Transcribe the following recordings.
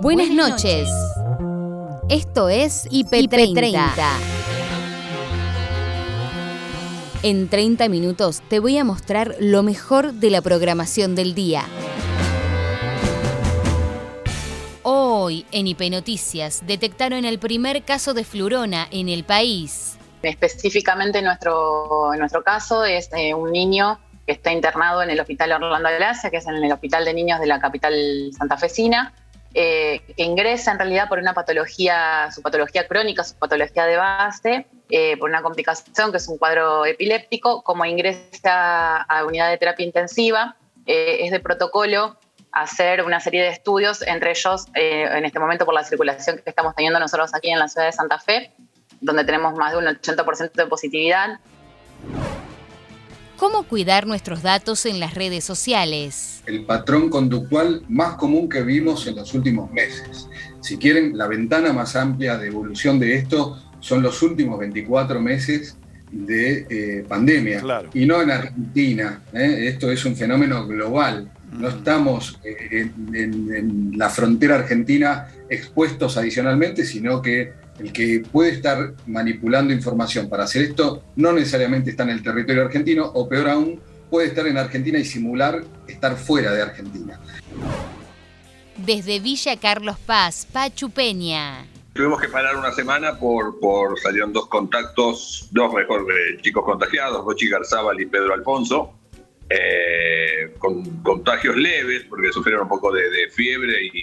Buenas noches. Esto es IP30. En 30 minutos te voy a mostrar lo mejor de la programación del día. Hoy en IP Noticias detectaron el primer caso de flurona en el país. Específicamente en nuestro, en nuestro caso es eh, un niño que está internado en el Hospital Orlando Gracia, que es en el Hospital de Niños de la capital santafesina, eh, que ingresa en realidad por una patología, su patología crónica, su patología de base, eh, por una complicación que es un cuadro epiléptico, como ingresa a unidad de terapia intensiva, eh, es de protocolo hacer una serie de estudios, entre ellos en este momento por la circulación que estamos teniendo nosotros aquí en la ciudad de Santa Fe, donde tenemos más de un 80% de positividad. ¿Cómo cuidar nuestros datos en las redes sociales? El patrón conductual más común que vimos en los últimos meses. Si quieren, la ventana más amplia de evolución de esto son los últimos 24 meses de eh, pandemia. Y no en Argentina. ¿eh? Esto es un fenómeno global. No estamos eh, en la frontera argentina expuestos adicionalmente, sino que el que puede estar manipulando información para hacer esto no necesariamente está en el territorio argentino o peor aún, puede estar en Argentina y simular estar fuera de Argentina. Desde Villa Carlos Paz, Pachu Peña. Tuvimos que parar una semana por, por salieron dos contactos, dos mejor eh, chicos contagiados, Rochi Garzábal y Pedro Alfonso, eh, con contagios leves, porque sufrieron un poco de, fiebre y,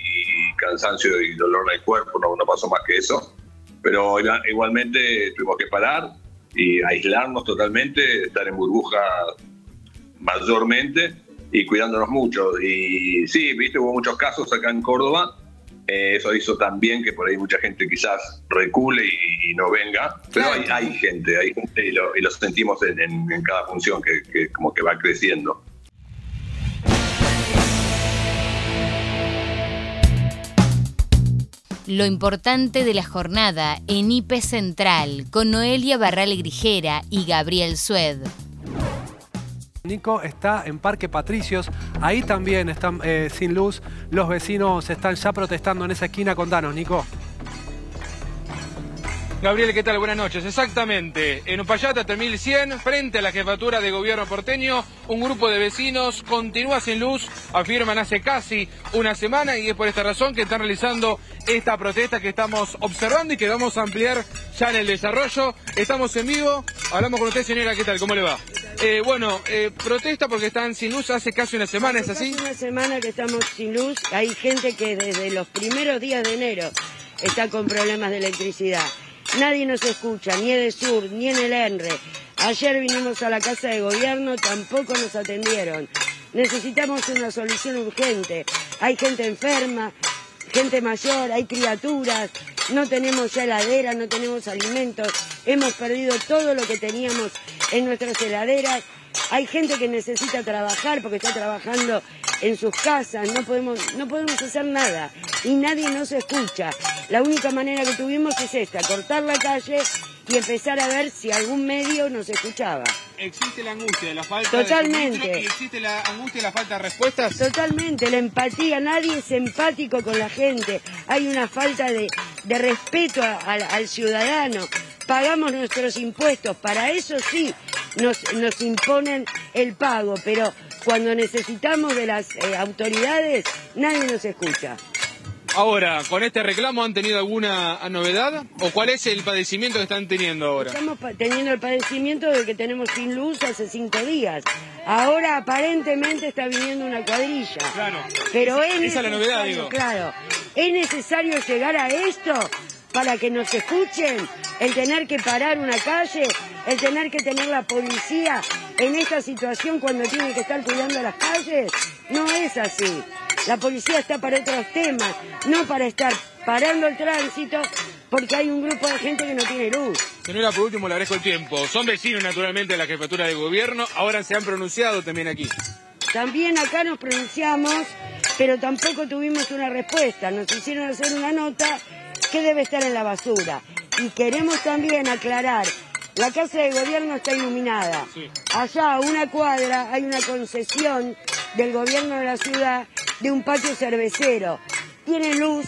cansancio y dolor en el cuerpo, no, no pasó más que eso pero igualmente tuvimos que parar y aislarnos totalmente, estar en burbuja mayormente y cuidándonos mucho. Y sí, viste, hubo muchos casos acá en Córdoba. Eh, eso hizo también que por ahí mucha gente quizás recule y, no venga. Pero hay, gente, hay gente y lo, sentimos en, cada función que, que como que va creciendo. Lo importante de la jornada en IP Central con Noelia Barral Grijera y Gabriel Sued. Nico está en Parque Patricios, ahí también están eh, sin luz, los vecinos están ya protestando en esa esquina. Contanos, Nico. Gabriel, ¿qué tal? Buenas noches. Exactamente, en Upayata 3100, frente a la jefatura de gobierno porteño, un grupo de vecinos continúa sin luz, afirman hace casi una semana y es por esta razón que están realizando esta protesta que estamos observando y que vamos a ampliar ya en el desarrollo. Estamos en vivo, hablamos con usted señora, ¿qué tal? ¿Cómo le va? Eh, bueno, eh, protesta porque están sin luz hace casi una semana, ¿es así? Hace una semana que estamos sin luz, hay gente que desde los primeros días de enero está con problemas de electricidad. Nadie nos escucha, ni en Sur, ni en el ENRE. Ayer vinimos a la Casa de Gobierno, tampoco nos atendieron. Necesitamos una solución urgente. Hay gente enferma, gente mayor, hay criaturas, no tenemos ya heladera, no tenemos alimentos, hemos perdido todo lo que teníamos en nuestras heladeras. Hay gente que necesita trabajar porque está trabajando en sus casas, no podemos, no podemos hacer nada y nadie nos escucha. La única manera que tuvimos es esta, cortar la calle y empezar a ver si algún medio nos escuchaba. ¿Existe la angustia de la falta Totalmente. de existe la angustia de la falta de respuestas? Totalmente, la empatía, nadie es empático con la gente. Hay una falta de, respeto al ciudadano. Pagamos nuestros impuestos, para eso sí nos, nos imponen el pago, pero cuando necesitamos de las eh, autoridades, nadie nos escucha. Ahora, ¿con este reclamo han tenido alguna novedad? ¿O cuál es el padecimiento que están teniendo ahora? Estamos teniendo el padecimiento de que tenemos sin luz hace cinco días. Ahora aparentemente está viniendo una cuadrilla. Claro. Pero es, esa es la novedad, digo. Claro. ¿Es necesario llegar a esto para que nos escuchen? El tener que parar una calle, el tener que tener la policía en esta situación cuando tiene que estar cuidando las calles. No es así. La policía está para otros temas, no para estar parando el tránsito porque hay un grupo de gente que no tiene luz. Señora, por último le agradezco el tiempo. Son vecinos naturalmente de la jefatura de gobierno, ahora se han pronunciado también aquí. También acá nos pronunciamos, pero tampoco tuvimos una respuesta. Nos hicieron hacer una nota que debe estar en la basura. Y queremos también aclarar, la casa de gobierno está iluminada. Allá a una cuadra hay una concesión del gobierno de la ciudad de un patio cervecero. Tiene luz,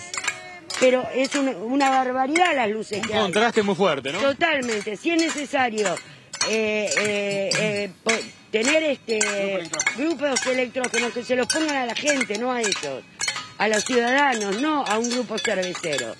pero es una, una barbaridad las luces que Un hay. contraste muy fuerte, ¿no? Totalmente. Si es necesario eh, eh, eh, po- tener este grupos electrógenos que se los pongan a la gente, no a ellos, a los ciudadanos, no a un grupo cervecero.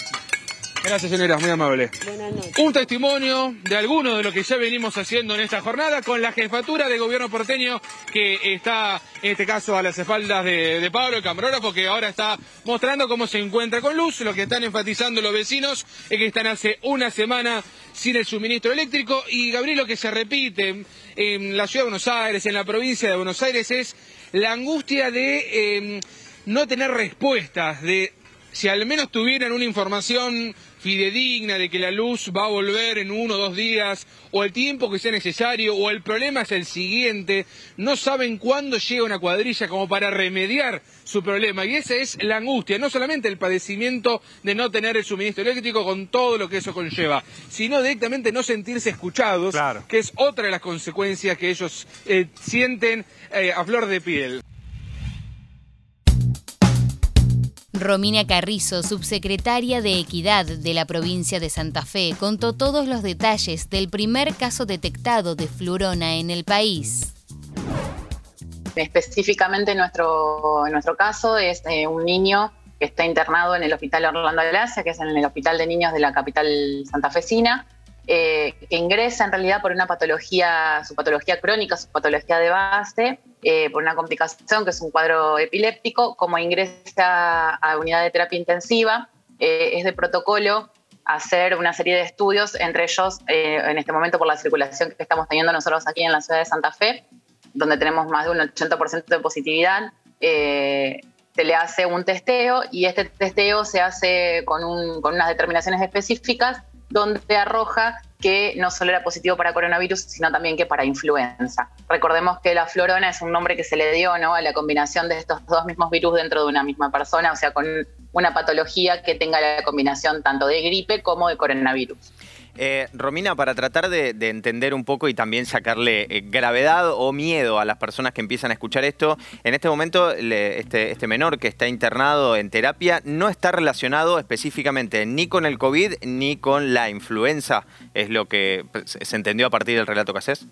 Gracias, señora, muy amable. Buenas noches. Un testimonio de alguno de lo que ya venimos haciendo en esta jornada con la jefatura de gobierno porteño que está, en este caso, a las espaldas de, de Pablo, el camarógrafo, que ahora está mostrando cómo se encuentra con luz. Lo que están enfatizando los vecinos es que están hace una semana sin el suministro eléctrico y, Gabriel, lo que se repite en la ciudad de Buenos Aires, en la provincia de Buenos Aires, es la angustia de eh, no tener respuestas, de si al menos tuvieran una información fidedigna de que la luz va a volver en uno o dos días, o el tiempo que sea necesario, o el problema es el siguiente, no saben cuándo llega una cuadrilla como para remediar su problema. Y esa es la angustia, no solamente el padecimiento de no tener el suministro eléctrico con todo lo que eso conlleva, sino directamente no sentirse escuchados, Claro. que es otra de las consecuencias que ellos eh, sienten eh, a flor de piel. Romina Carrizo, subsecretaria de Equidad de la provincia de Santa Fe, contó todos los detalles del primer caso detectado de flurona en el país. Específicamente nuestro, nuestro caso es eh, un niño que está internado en el Hospital Orlando Alasia, que es en el Hospital de Niños de la capital santafesina, eh, que ingresa en realidad por una patología, su patología crónica, su patología de base, eh, por una complicación que es un cuadro epiléptico, como ingresa a unidad de terapia intensiva, eh, es de protocolo hacer una serie de estudios, entre ellos eh, en este momento por la circulación que estamos teniendo nosotros aquí en la ciudad de Santa Fe, donde tenemos más de un 80% de positividad, eh, se le hace un testeo y este testeo se hace con, un- con unas determinaciones específicas donde arroja que no solo era positivo para coronavirus, sino también que para influenza. Recordemos que la florona es un nombre que se le dio ¿no? a la combinación de estos dos mismos virus dentro de una misma persona, o sea, con una patología que tenga la combinación tanto de gripe como de coronavirus. Eh, Romina, para tratar de, de entender un poco y también sacarle eh, gravedad o miedo a las personas que empiezan a escuchar esto, en este momento este, este menor que está internado en terapia no está relacionado específicamente ni con el COVID ni con la influenza, es lo que se entendió a partir del relato que haces.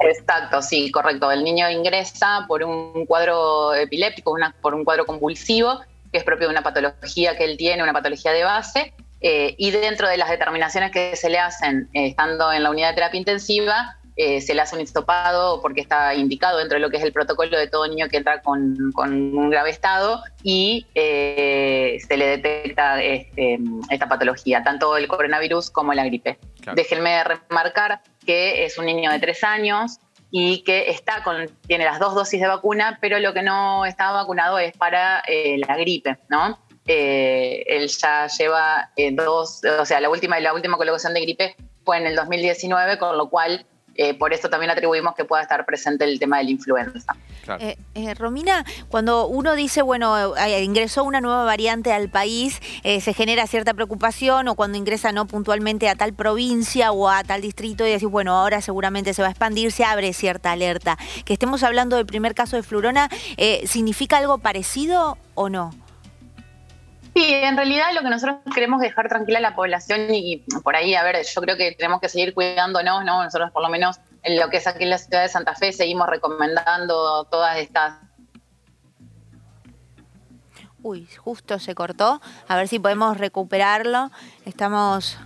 Exacto, sí, correcto. El niño ingresa por un cuadro epiléptico, por un cuadro convulsivo, que es propio de una patología que él tiene, una patología de base, eh, y dentro de las determinaciones que se le hacen eh, estando en la unidad de terapia intensiva, eh, se le hace un hisopado porque está indicado dentro de lo que es el protocolo de todo niño que entra con, con un grave estado y se le detecta este, esta patología, tanto el coronavirus como la gripe. Claro. Déjenme remarcar que es un niño de tres años y que está con, tiene las dos dosis de vacuna, pero lo que no está vacunado es para la gripe, ¿no? Eh, él ya lleva eh, dos, o sea, la última, la última colocación de gripe fue en el 2019, con lo cual eh, por eso también atribuimos que pueda estar presente el tema de la influenza. Claro. Eh, eh, Romina, cuando uno dice, bueno, ingresó una nueva variante al país, eh, se genera cierta preocupación o cuando ingresa no puntualmente a tal provincia o a tal distrito y decís, bueno, ahora seguramente se va a expandir, se abre cierta alerta. Que estemos hablando del primer caso de Flurona, eh, ¿significa algo parecido o no? Sí, en realidad lo que nosotros queremos dejar tranquila a la población y por ahí, a ver, yo creo que tenemos que seguir cuidándonos, ¿no? Nosotros por lo menos en lo que es aquí en la ciudad de Santa Fe seguimos recomendando todas estas Uy, justo se cortó. A ver si podemos recuperarlo. Estamos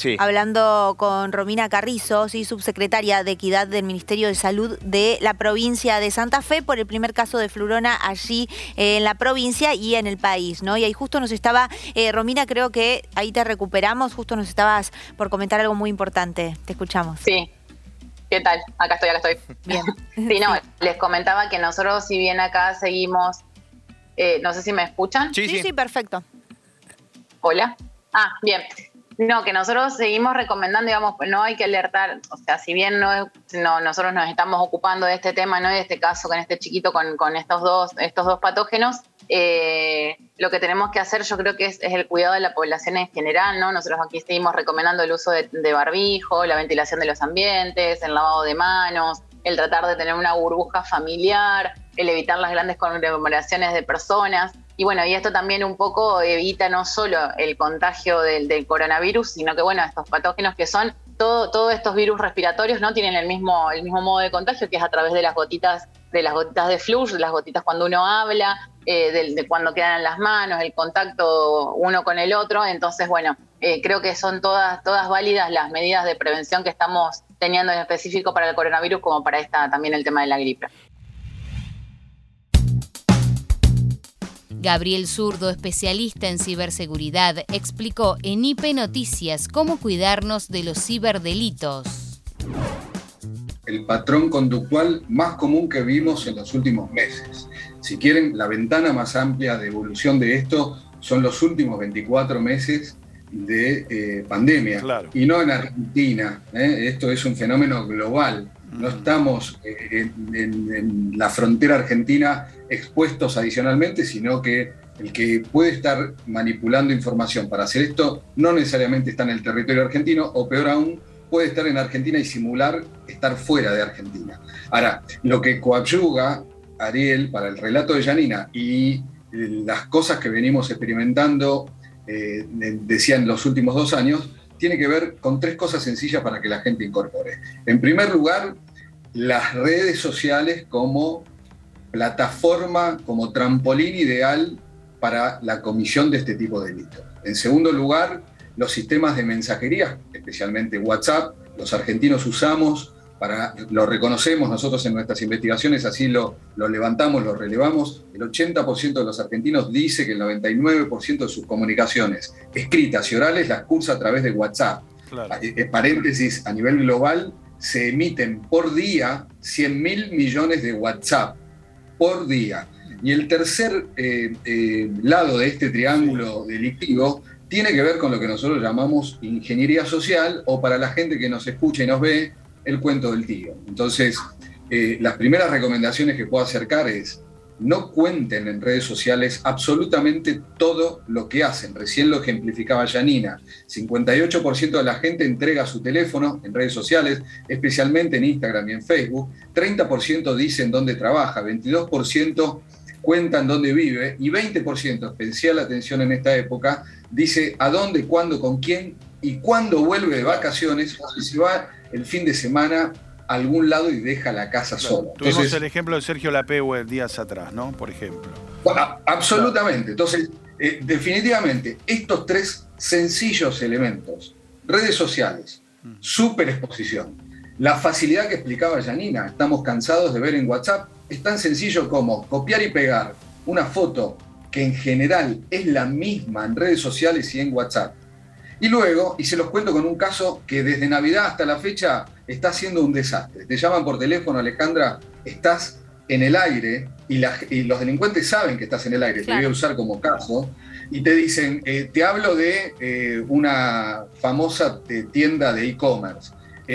Sí. hablando con Romina Carrizo, sí, subsecretaria de Equidad del Ministerio de Salud de la provincia de Santa Fe, por el primer caso de flurona allí eh, en la provincia y en el país, ¿no? Y ahí justo nos estaba, eh, Romina, creo que ahí te recuperamos, justo nos estabas por comentar algo muy importante. Te escuchamos. Sí. ¿Qué tal? Acá estoy, acá estoy. Bien. Sí, no, les comentaba que nosotros, si bien acá seguimos, eh, no sé si me escuchan. Sí, sí. sí, perfecto. Hola. Ah, bien. No, que nosotros seguimos recomendando, digamos, no hay que alertar, o sea, si bien no, no nosotros nos estamos ocupando de este tema, no de este caso con este chiquito, con, con estos dos, estos dos patógenos, eh, lo que tenemos que hacer yo creo que es, es el cuidado de la población en general, ¿no? Nosotros aquí seguimos recomendando el uso de, de barbijo, la ventilación de los ambientes, el lavado de manos, el tratar de tener una burbuja familiar, el evitar las grandes conglomeraciones de personas Y bueno, y esto también un poco evita no solo el contagio del, coronavirus, sino que bueno, estos patógenos que son todos estos virus respiratorios no tienen el mismo, el mismo modo de contagio, que es a través de las gotitas, de las gotitas de flush, de las gotitas cuando uno habla, eh, de, cuando quedan en las manos, el contacto uno con el otro. Entonces, bueno, eh, creo que son todas, todas válidas las medidas de prevención que estamos teniendo en específico para el coronavirus como para esta también el tema de la gripe. Gabriel Zurdo, especialista en ciberseguridad, explicó en IP Noticias cómo cuidarnos de los ciberdelitos. El patrón conductual más común que vimos en los últimos meses. Si quieren, la ventana más amplia de evolución de esto son los últimos 24 meses de eh, pandemia. Y no en Argentina. ¿eh? Esto es un fenómeno global. No estamos eh, en, la frontera argentina expuestos adicionalmente, sino que el que puede estar manipulando información para hacer esto no necesariamente está en el territorio argentino, o peor aún, puede estar en Argentina y simular estar fuera de Argentina. Ahora, lo que coadyuga Ariel para el relato de Janina y las cosas que venimos experimentando, eh, decía en los últimos dos años, tiene que ver con tres cosas sencillas para que la gente incorpore. En primer lugar, las redes sociales como plataforma, como trampolín ideal para la comisión de este tipo de delitos. En segundo lugar, los sistemas de mensajería, especialmente WhatsApp, los argentinos usamos para, lo reconocemos nosotros en nuestras investigaciones, así lo, lo levantamos, lo relevamos, el 80% de los argentinos dice que el 99% de sus comunicaciones escritas y orales las cursa a través de WhatsApp. En eh, paréntesis, a nivel global se emiten por día 100 mil millones de WhatsApp, por día. Y el tercer eh, eh, lado de este triángulo delictivo tiene que ver con lo que nosotros llamamos ingeniería social o para la gente que nos escucha y nos ve, el cuento del tío. Entonces, eh, las primeras recomendaciones que puedo acercar es, no cuenten en redes sociales absolutamente todo lo que hacen. Recién lo ejemplificaba Janina. 58% de la gente entrega su teléfono en redes sociales, especialmente en Instagram y en Facebook. 30% dicen dónde trabaja, 22% cuentan dónde vive y 20%, especial atención en esta época, dice a dónde, cuándo, con quién y cuándo vuelve de vacaciones o el fin de semana a algún lado y deja la casa sola. Tuvimos el ejemplo de Sergio Lapehue días atrás, ¿no? Por ejemplo. absolutamente. Entonces, eh, definitivamente, estos tres sencillos elementos, redes sociales, mm. superexposición, la facilidad que explicaba Janina, estamos cansados de ver en WhatsApp, es tan sencillo como copiar y pegar una foto que en general es la misma en redes sociales y en WhatsApp, y luego, y se los cuento con un caso que desde Navidad hasta la fecha está siendo un desastre. Te llaman por teléfono, Alejandra, estás en el aire y, los delincuentes saben que estás en el aire, te voy a usar como caso, y te dicen, eh, te hablo de eh, una famosa eh, tienda de e-commerce.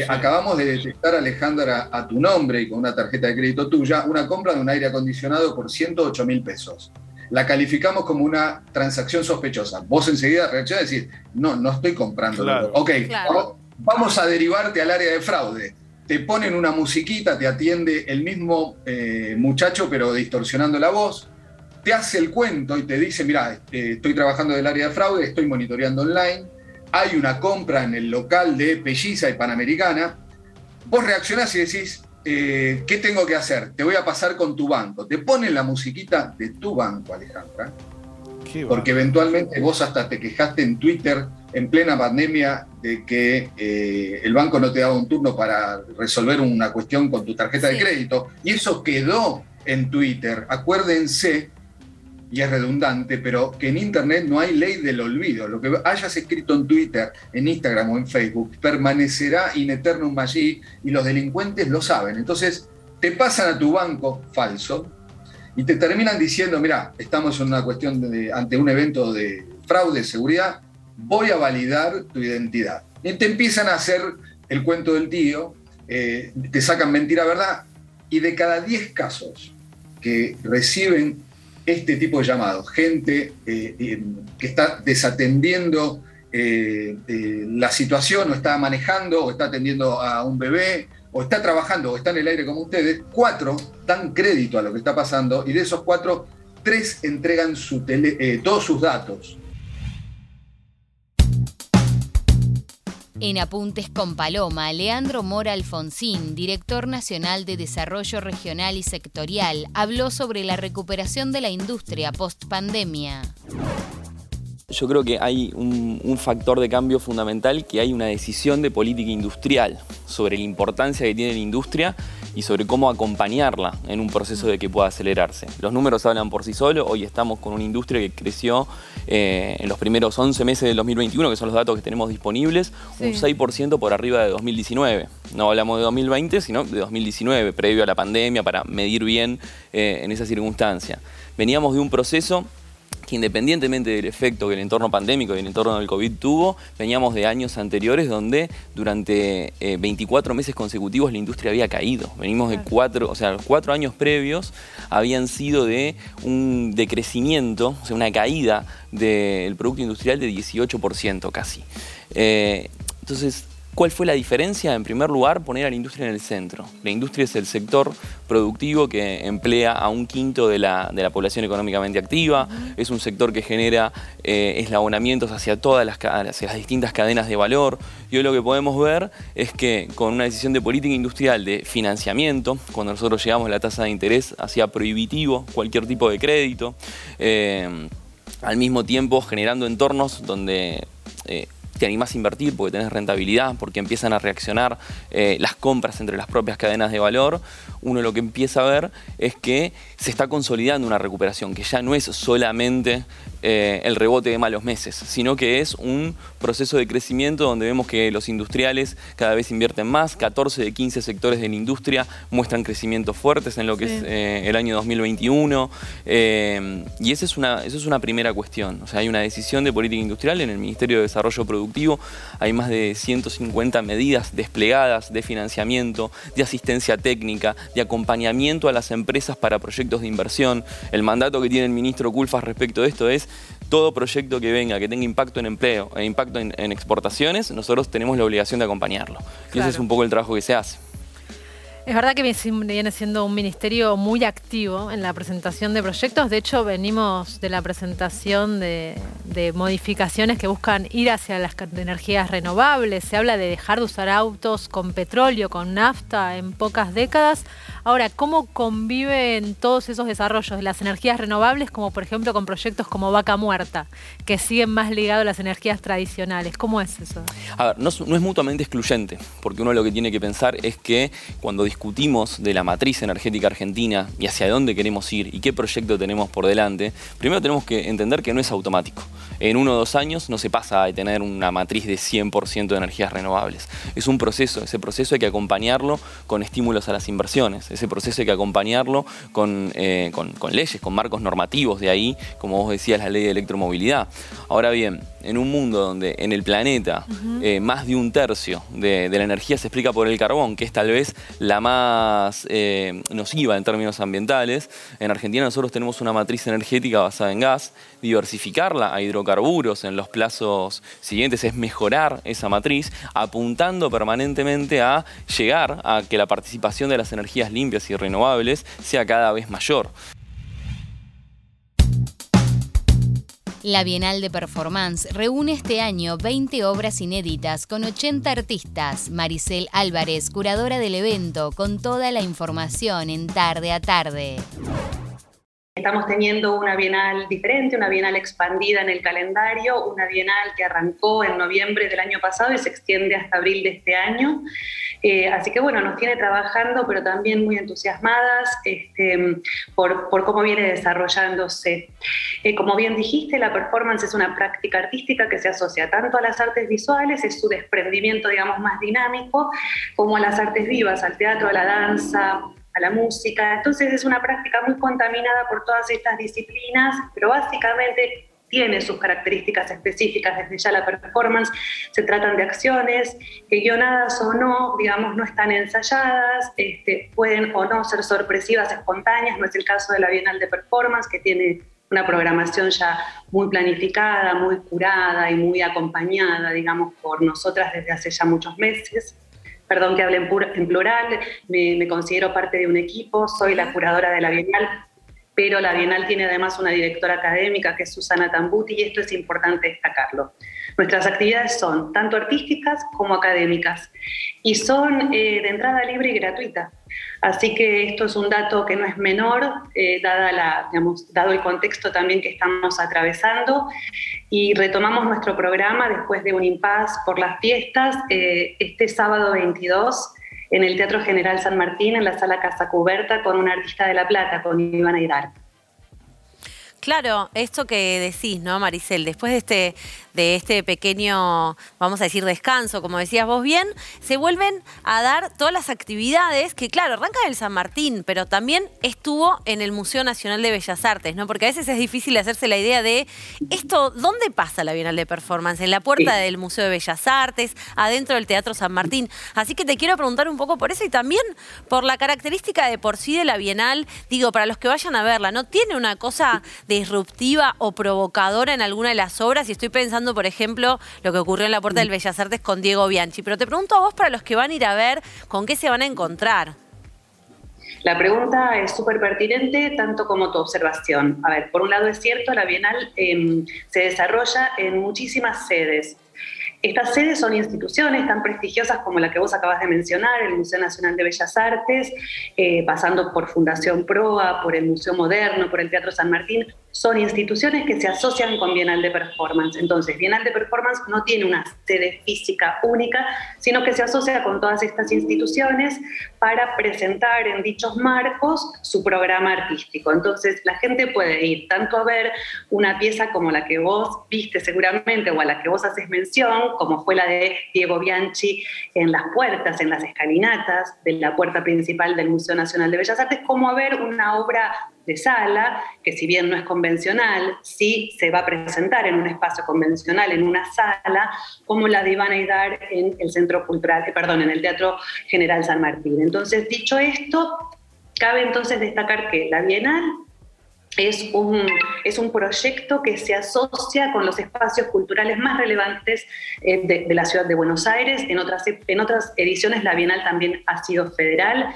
Acabamos de detectar, Alejandra, a tu nombre y con una tarjeta de crédito tuya, una compra de un aire acondicionado por 108 mil pesos la calificamos como una transacción sospechosa. Vos enseguida reaccionás y decís, no, no estoy comprando. Ok, vamos a derivarte al área de fraude. Te ponen una musiquita, te atiende el mismo eh, muchacho, pero distorsionando la voz. Te hace el cuento y te dice, mira, este, estoy trabajando del área de fraude, estoy monitoreando online, hay una compra en el local de Pelliza y Panamericana. Vos reaccionás y decís, eh, ¿qué tengo que hacer? Te voy a pasar con tu banco. Te ponen la musiquita de tu banco, Alejandra. porque eventualmente vos hasta te quejaste en Twitter en plena pandemia de que eh, el banco no te daba un turno para resolver una cuestión con tu tarjeta de crédito. Y eso quedó en Twitter. Acuérdense y es redundante, pero que en Internet no hay ley del olvido. Lo que hayas escrito en Twitter, en Instagram o en Facebook permanecerá in eternum allí y los delincuentes lo saben. Entonces, te pasan a tu banco falso y te terminan diciendo, mira, estamos en una cuestión de, ante un evento de fraude, seguridad, voy a validar tu identidad. Y te empiezan a hacer el cuento del tío, eh, te sacan mentira, verdad, y de cada 10 casos que reciben este tipo de llamados, gente eh, eh, que está desatendiendo eh, la situación, o está manejando, o está atendiendo a un bebé, o está trabajando, o está en el aire como ustedes, cuatro dan crédito a lo que está pasando, y de esos cuatro, tres entregan su tele- eh, todos sus datos. En Apuntes con Paloma, Leandro Mora Alfonsín, director nacional de Desarrollo Regional y Sectorial, habló sobre la recuperación de la industria post-pandemia. Yo creo que hay un, un factor de cambio fundamental, que hay una decisión de política industrial sobre la importancia que tiene la industria y sobre cómo acompañarla en un proceso de que pueda acelerarse. Los números hablan por sí solos, hoy estamos con una industria que creció eh, en los primeros 11 meses del 2021, que son los datos que tenemos disponibles, un 6% por arriba de 2019. No hablamos de 2020, sino de 2019, previo a la pandemia, para medir bien eh, en esa circunstancia. Veníamos de un proceso que independientemente del efecto que el entorno pandémico y el entorno del COVID tuvo, veníamos de años anteriores donde durante eh, 24 meses consecutivos la industria había caído. Venimos de cuatro, o sea, los cuatro años previos habían sido de un decrecimiento, o sea, una caída del Producto Industrial de 18% casi. Eh, entonces, ¿Cuál fue la diferencia? En primer lugar, poner a la industria en el centro. La industria es el sector productivo que emplea a un quinto de la, de la población económicamente activa, es un sector que genera eh, eslabonamientos hacia todas las, hacia las distintas cadenas de valor. Y hoy lo que podemos ver es que con una decisión de política industrial de financiamiento, cuando nosotros llegamos la tasa de interés hacia prohibitivo cualquier tipo de crédito, eh, al mismo tiempo generando entornos donde eh, te animás a invertir porque tenés rentabilidad, porque empiezan a reaccionar eh, las compras entre las propias cadenas de valor, uno lo que empieza a ver es que se está consolidando una recuperación, que ya no es solamente eh, el rebote de malos meses, sino que es un proceso de crecimiento donde vemos que los industriales cada vez invierten más, 14 de 15 sectores de la industria muestran crecimientos fuertes en lo que Sí. es eh, el año 2021, eh, y esa es, una, eso es una primera cuestión, o sea, hay una decisión de política industrial en el Ministerio de Desarrollo Productivo, hay más de 150 medidas desplegadas de financiamiento, de asistencia técnica, de acompañamiento a las empresas para proyectos de inversión. El mandato que tiene el ministro Culfas respecto de esto es todo proyecto que venga, que tenga impacto en empleo e impacto en, en exportaciones, nosotros tenemos la obligación de acompañarlo. Y ese es un poco el trabajo que se hace. Es verdad que viene siendo un ministerio muy activo en la presentación de proyectos. De hecho, venimos de la presentación de, modificaciones que buscan ir hacia las energías renovables. Se habla de dejar de usar autos con petróleo, con nafta en pocas décadas. Ahora, ¿cómo conviven todos esos desarrollos de las energías renovables, como por ejemplo con proyectos como Vaca Muerta, que siguen más ligados a las energías tradicionales? ¿Cómo es eso? A ver, no es mutuamente excluyente, porque uno lo que tiene que pensar es que cuando discutimos de la matriz energética argentina y hacia dónde queremos ir y qué proyecto tenemos por delante, primero tenemos que entender que no es automático. En uno o dos años no se pasa a tener una matriz de 100% de energías renovables. Es un proceso, ese proceso hay que acompañarlo con estímulos a las inversiones, ese proceso hay que acompañarlo con, eh, con- con leyes, con marcos normativos, de ahí, como vos decías, la ley de electromovilidad. Ahora bien, en un mundo donde en el planeta eh, más de un tercio de, de la energía se explica por el carbón, que es tal vez la más eh, nociva en términos ambientales, en Argentina nosotros tenemos una matriz energética basada en gas, diversificarla a hidrocarburos en los plazos siguientes es mejorar esa matriz, apuntando permanentemente a llegar a que la participación de las energías limpias y renovables sea cada vez mayor. La Bienal de Performance reúne este año 20 obras inéditas con 80 artistas. Maricel Álvarez, curadora del evento, con toda la información en tarde a tarde. Estamos teniendo una bienal diferente, una bienal expandida en el calendario, una bienal que arrancó en noviembre del año pasado y se extiende hasta abril de este año. Eh, así que bueno, nos tiene trabajando, pero también muy entusiasmadas este, por, por cómo viene desarrollándose. Eh, como bien dijiste, la performance es una práctica artística que se asocia tanto a las artes visuales, es su desprendimiento, digamos, más dinámico, como a las artes vivas, al teatro, a la danza, a la música. Entonces es una práctica muy contaminada por todas estas disciplinas, pero básicamente tiene sus características específicas desde ya la performance. Se tratan de acciones que guionadas o no, digamos, no están ensayadas, este, pueden o no ser sorpresivas, espontáneas, no es el caso de la Bienal de Performance, que tiene una programación ya muy planificada, muy curada y muy acompañada, digamos, por nosotras desde hace ya muchos meses perdón que hable en, pur- en plural, me, me considero parte de un equipo, soy la curadora de la Bienal pero la Bienal tiene además una directora académica que es Susana Tambuti y esto es importante destacarlo. Nuestras actividades son tanto artísticas como académicas y son eh, de entrada libre y gratuita. Así que esto es un dato que no es menor, eh, dada la, dado el contexto también que estamos atravesando. Y retomamos nuestro programa después de un impas por las fiestas eh, este sábado 22 en el Teatro General San Martín, en la sala Casa Cuberta, con un artista de La Plata, con Iván Aidar. Claro, esto que decís, ¿no, Maricel? Después de este, de este pequeño, vamos a decir, descanso, como decías vos bien, se vuelven a dar todas las actividades que, claro, arranca del San Martín, pero también estuvo en el Museo Nacional de Bellas Artes, ¿no? Porque a veces es difícil hacerse la idea de esto, ¿dónde pasa la Bienal de Performance? En la puerta del Museo de Bellas Artes, adentro del Teatro San Martín. Así que te quiero preguntar un poco por eso y también por la característica de por sí de la Bienal, digo, para los que vayan a verla, ¿no? Tiene una cosa de disruptiva o provocadora en alguna de las obras y estoy pensando, por ejemplo, lo que ocurrió en la Puerta del Bellas Artes con Diego Bianchi. Pero te pregunto a vos, para los que van a ir a ver, ¿con qué se van a encontrar? La pregunta es súper pertinente, tanto como tu observación. A ver, por un lado es cierto, la Bienal em, se desarrolla en muchísimas sedes. Estas sedes son instituciones tan prestigiosas como la que vos acabas de mencionar, el Museo Nacional de Bellas Artes, eh, pasando por Fundación Proa, por el Museo Moderno, por el Teatro San Martín, son instituciones que se asocian con Bienal de Performance. Entonces, Bienal de Performance no tiene una sede física única, sino que se asocia con todas estas instituciones para presentar en dichos marcos su programa artístico. Entonces, la gente puede ir tanto a ver una pieza como la que vos viste seguramente o a la que vos haces mención, como fue la de Diego Bianchi en las puertas, en las escalinatas de la puerta principal del Museo Nacional de Bellas Artes, como a ver una obra de sala, que si bien no es convencional, sí se va a presentar en un espacio convencional, en una sala, como la de Iván Aidar en el Centro Cultural, eh, perdón, en el Teatro General San Martín. Entonces, dicho esto, cabe entonces destacar que la Bienal es un, es un proyecto que se asocia con los espacios culturales más relevantes eh, de, de, la ciudad de Buenos Aires. En otras, en otras ediciones la Bienal también ha sido federal.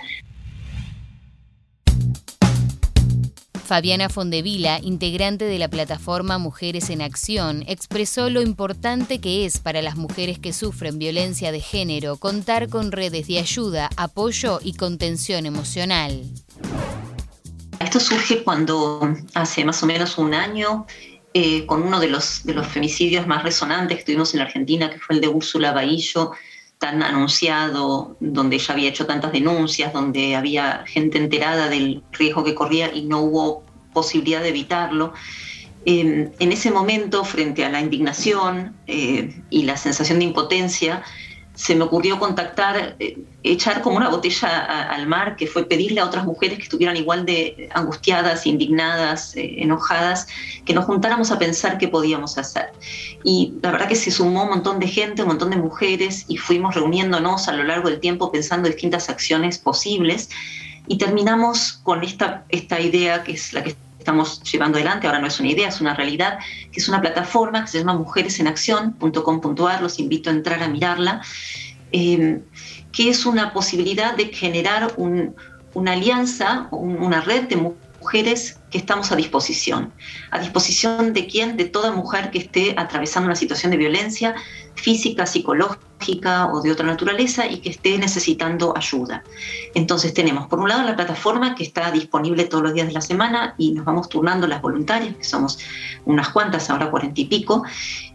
Fabiana Fondevila, integrante de la plataforma Mujeres en Acción, expresó lo importante que es para las mujeres que sufren violencia de género contar con redes de ayuda, apoyo y contención emocional. Esto surge cuando hace más o menos un año, eh, con uno de los, de los femicidios más resonantes que tuvimos en la Argentina, que fue el de Úrsula Bahillo, tan anunciado, donde ella había hecho tantas denuncias, donde había gente enterada del riesgo que corría y no hubo posibilidad de evitarlo. Eh, en ese momento, frente a la indignación eh, y la sensación de impotencia, se me ocurrió contactar, eh, echar como una botella al mar, que fue pedirle a otras mujeres que estuvieran igual de angustiadas, indignadas, eh, enojadas, que nos juntáramos a pensar qué podíamos hacer. Y la verdad que se sumó un montón de gente, un montón de mujeres, y fuimos reuniéndonos a lo largo del tiempo pensando distintas acciones posibles, y terminamos con esta, esta idea que es la que estamos llevando adelante, ahora no es una idea, es una realidad, que es una plataforma que se llama mujeresenacción.com.ar, los invito a entrar a mirarla, eh, que es una posibilidad de generar una alianza, una red de mujeres que estamos a disposición. ¿A disposición de quién? De toda mujer que esté atravesando una situación de violencia física, psicológica o de otra naturaleza y que esté necesitando ayuda. Entonces tenemos por un lado la plataforma que está disponible todos los días de la semana y nos vamos turnando las voluntarias, que somos unas cuantas, ahora cuarenta y pico,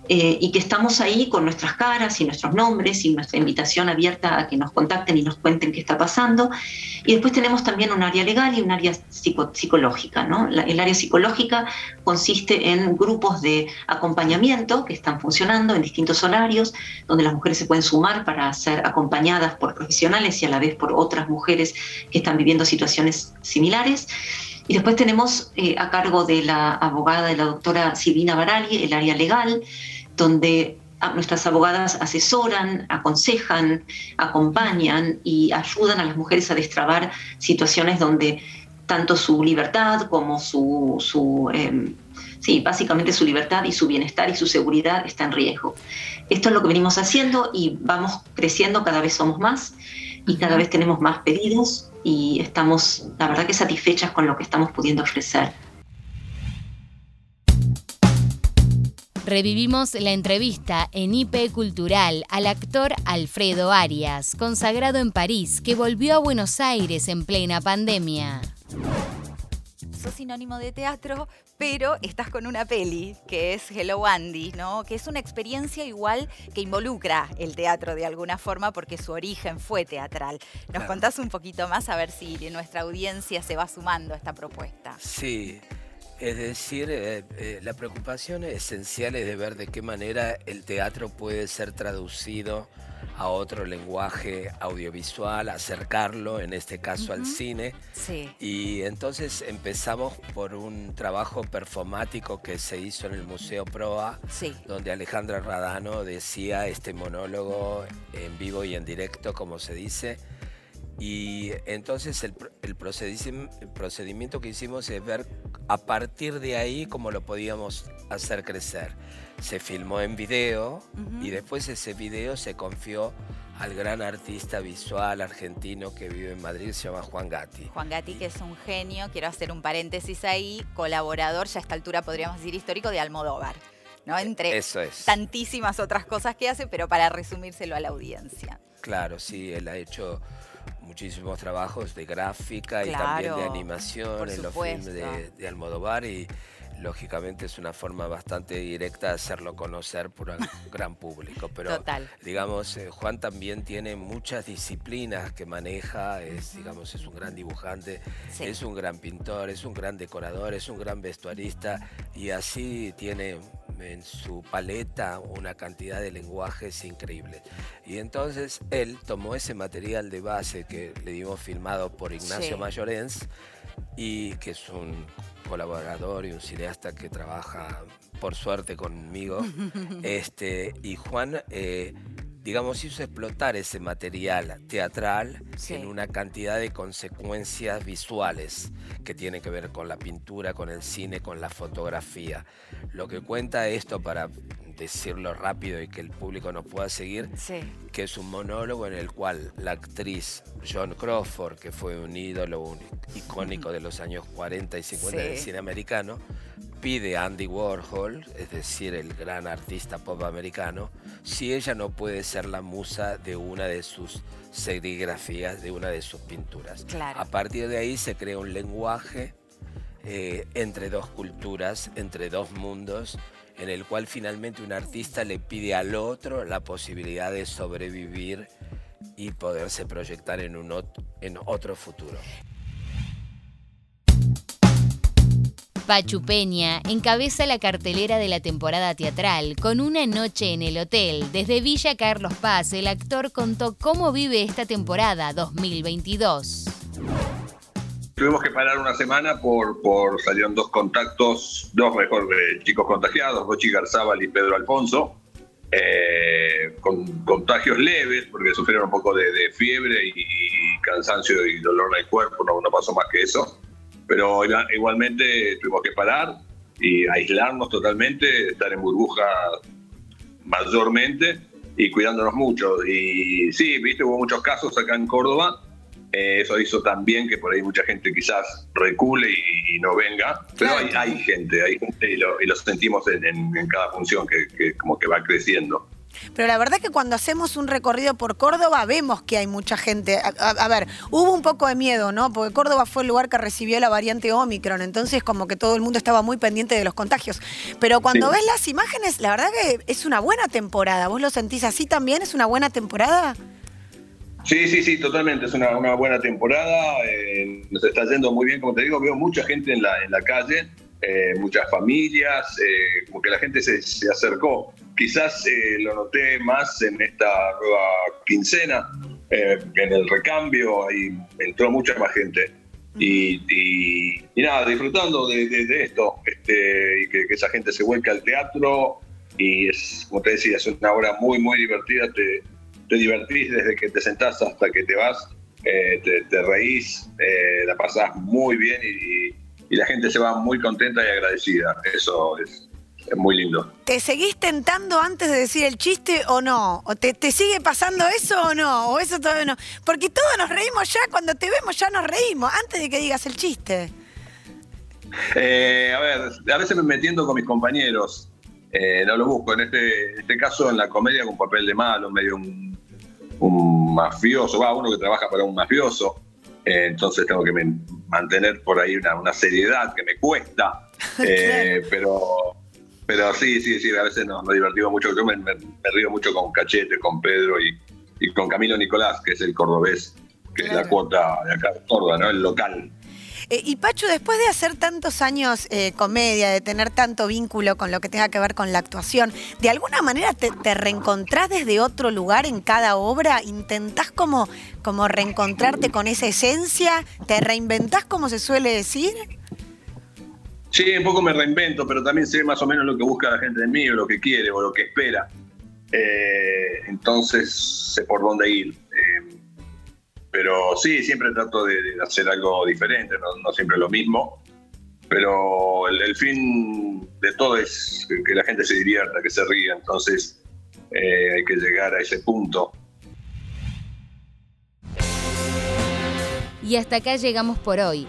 eh, y que estamos ahí con nuestras caras y nuestros nombres y nuestra invitación abierta a que nos contacten y nos cuenten qué está pasando. Y después tenemos también un área legal y un área psicológica. ¿no? el área psicológica consiste en grupos de acompañamiento que están funcionando en distintos horarios, donde las mujeres se pueden sumar para ser acompañadas por profesionales y a la vez por otras mujeres que están viviendo situaciones similares. Y después tenemos eh, a cargo de la abogada, de la doctora Silvina Barali, el área legal, donde nuestras abogadas asesoran, aconsejan, acompañan y ayudan a las mujeres a destrabar situaciones donde tanto su libertad como su, su em, sí, básicamente su libertad y su bienestar y su seguridad está en riesgo. Esto es lo que venimos haciendo y vamos creciendo, cada vez somos más y cada vez tenemos más pedidos y estamos, la verdad que satisfechas con lo que estamos pudiendo ofrecer. Revivimos la entrevista en IP Cultural al actor Alfredo Arias, consagrado en París, que volvió a Buenos Aires en plena pandemia. Sos sinónimo de teatro, pero estás con una peli que es Hello Andy, ¿no? Que es una experiencia igual que involucra el teatro de alguna forma porque su origen fue teatral. ¿Nos contás un poquito más a ver si nuestra audiencia se va sumando a esta propuesta? Sí. Es decir, eh, eh, la preocupación esencial es de ver de qué manera el teatro puede ser traducido a otro lenguaje audiovisual, acercarlo, en este caso al cine. Sí. Y entonces empezamos por un trabajo performático que se hizo en el Museo Proa, donde Alejandra Radano decía este monólogo en vivo y en directo, como se dice. Y entonces el, el procedimiento que hicimos es ver a partir de ahí cómo lo podíamos hacer crecer. Se filmó en video y después ese video se confió al gran artista visual argentino que vive en Madrid, se llama Juan Gatti. Juan Gatti, que es un genio, quiero hacer un paréntesis ahí, colaborador, ya a esta altura podríamos decir histórico, de Almodóvar. ¿no? Entre Eso es. tantísimas otras cosas que hace, pero para resumírselo a la audiencia. Claro, sí, él ha hecho muchísimos trabajos de gráfica y también de animación en los filmes de, de, Almodóvar y lógicamente es una forma bastante directa de hacerlo conocer por un gran público. Pero digamos, eh, Juan también tiene muchas disciplinas que maneja, es, digamos, es un gran dibujante, es un gran pintor, es un gran decorador, es un gran vestuarista y así tiene en su paleta una cantidad de lenguajes increíbles. Y entonces él tomó ese material de base que le dimos filmado por Ignacio Mayorens y que es un colaborador y un cineasta que trabaja por suerte conmigo. este, y Juan, eh, digamos, hizo explotar ese material teatral en una cantidad de consecuencias visuales que tiene que ver con la pintura, con el cine, con la fotografía. Lo que cuenta esto para decirlo rápido y que el público nos pueda seguir, que es un monólogo en el cual la actriz John Crawford, que fue un ídolo icónico de los años 40 y 50 del cine americano, pide a Andy Warhol, es decir, el gran artista pop americano, si ella no puede ser la musa de una de sus serigrafías, de una de sus pinturas. A partir de ahí se crea un lenguaje eh, entre dos culturas, entre dos mundos, en el cual finalmente un artista le pide al otro la posibilidad de sobrevivir y poderse proyectar en, un otro futuro. Pachu Peña encabeza la cartelera de la temporada teatral con una noche en el hotel. Desde Villa Carlos Paz, el actor contó cómo vive esta temporada 2022. Tuvimos que parar una semana por, por salieron dos contactos, dos mejor eh, chicos contagiados, Rochi Garzábal y Pedro Alfonso, eh, con contagios leves, porque sufrieron un poco de, fiebre y, cansancio y dolor en el cuerpo, no, no pasó más que eso. Pero igualmente tuvimos que parar y aislarnos totalmente, estar en burbuja mayormente y cuidándonos mucho. Y sí, viste, hubo muchos casos acá en Córdoba eh, eso hizo también que por ahí mucha gente quizás recule y, no venga, pero hay, gente, hay gente y lo, sentimos en, cada función que, como que va creciendo. Pero la verdad que cuando hacemos un recorrido por Córdoba vemos que hay mucha gente. A, ver, hubo un poco de miedo, ¿no? Porque Córdoba fue el lugar que recibió la variante Omicron, entonces como que todo el mundo estaba muy pendiente de los contagios. Pero cuando ves las imágenes, la verdad que es una buena temporada. ¿Vos lo sentís así también? ¿Es una buena temporada? Sí, sí, sí, totalmente. Es una, buena temporada. Eh, nos está yendo muy bien, como te digo. Veo mucha gente en la, calle, eh, muchas familias, eh, como que la gente se, acercó. Quizás lo noté más en esta nueva quincena, en el recambio, ahí entró mucha más gente. Y, nada, disfrutando de, esto, este, y que, esa gente se vuelque al teatro. Y es, como te decía, es una obra muy, muy divertida. Te, te divertís desde que te sentás hasta que te vas, eh, te, reís, eh, la pasás muy bien y, la gente se va muy contenta y agradecida. Eso es, es muy lindo. ¿Te seguís tentando antes de decir el chiste o no? ¿O te, te, sigue pasando eso o no? ¿O eso todavía no? Porque todos nos reímos ya, cuando te vemos ya nos reímos, antes de que digas el chiste. Eh, a ver, a veces me metiendo con mis compañeros, eh, no lo busco. En este, este caso, en la comedia, con papel de malo, medio un, un mafioso, va, uno que trabaja para un mafioso. Eh, entonces tengo que mantener por ahí una, una seriedad que me cuesta. pero pero sí, sí, sí, a veces nos, divertimos mucho. Yo me, río mucho con Cachete, con Pedro y, y, con Camilo Nicolás, que es el cordobés, que es la cuota de acá de Córdoba, ¿no? El local. Eh, y Pacho, después de hacer tantos años eh, comedia, de tener tanto vínculo con lo que tenga que ver con la actuación, ¿de alguna manera te, reencontrás desde otro lugar en cada obra? ¿Intentás como, como reencontrarte con esa esencia? ¿Te reinventás, como se suele decir? Sí, un poco me reinvento, pero también sé más o menos lo que busca la gente de mí, o lo que quiere, o lo que espera. Eh, entonces sé por dónde ir. Pero sí, siempre trato de, hacer algo diferente, no, siempre lo mismo. Pero el, fin de todo es que, la gente se divierta, que se ría. Entonces eh, hay que llegar a ese punto. Y hasta acá llegamos por hoy.